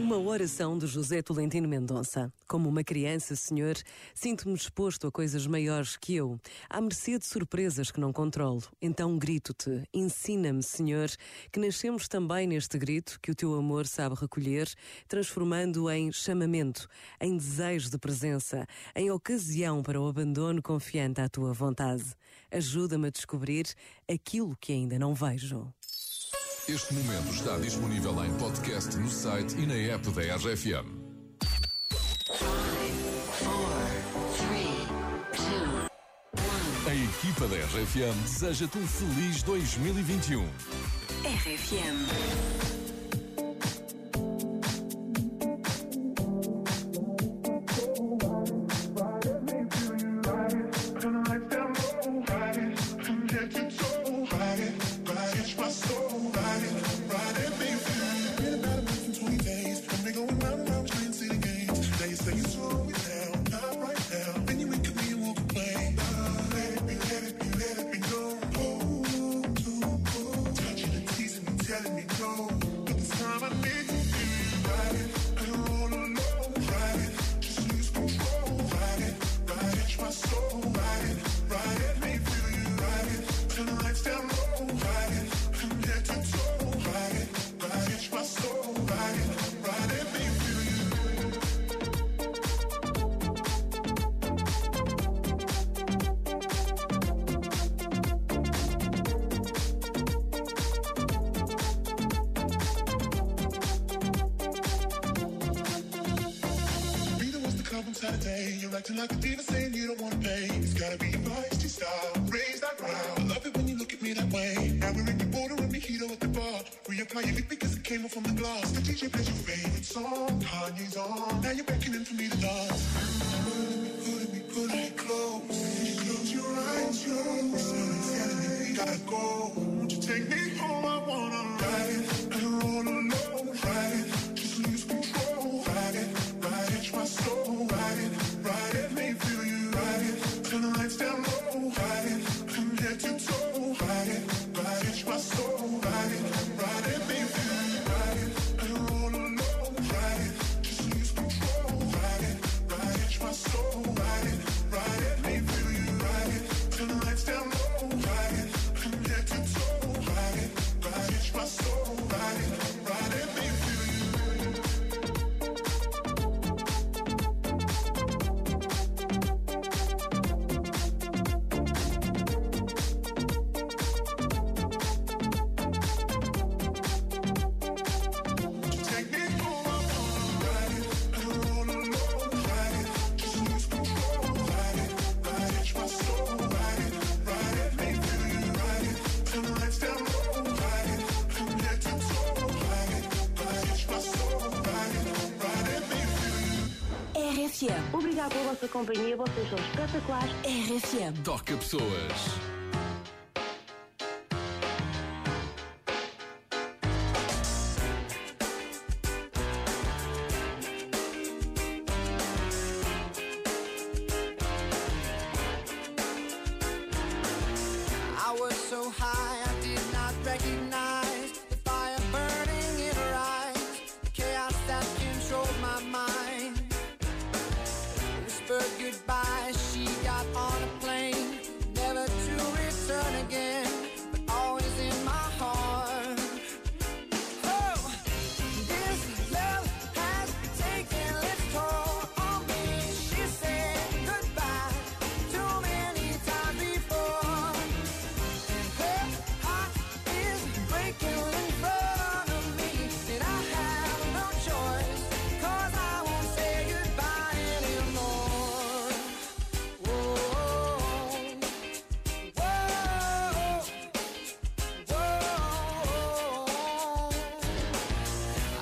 Uma oração de José Tolentino Mendonça. Como uma criança, Senhor, sinto-me disposto a coisas maiores que eu, à mercê de surpresas que não controlo. Então grito-te, ensina-me, Senhor, que nascemos também neste grito que o teu amor sabe recolher, transformando em chamamento, em desejo de presença, em ocasião para o abandono confiante à tua vontade. Ajuda-me a descobrir aquilo que ainda não vejo. Este momento está disponível em podcast no site e na app da RFM. A equipa da RFM deseja-te um feliz 2021. RFM. Saturday. You're acting like a diva saying you don't wanna pay. It's gotta be your feisty style. Raise that ground. I love it when you look at me that way. Now we're in the border and heat at the bar. Reapply your lip because it came off from the glass. The DJ plays your favorite song. Kanye's on. Now you're beckoning for me to dance. Pulling me, pulling me, pulling me close. Close your eyes, close. Telling me gotta go. Won't you take me RFM. Obrigado pela vossa companhia, vocês são espetaculares. RFM. Toca pessoas.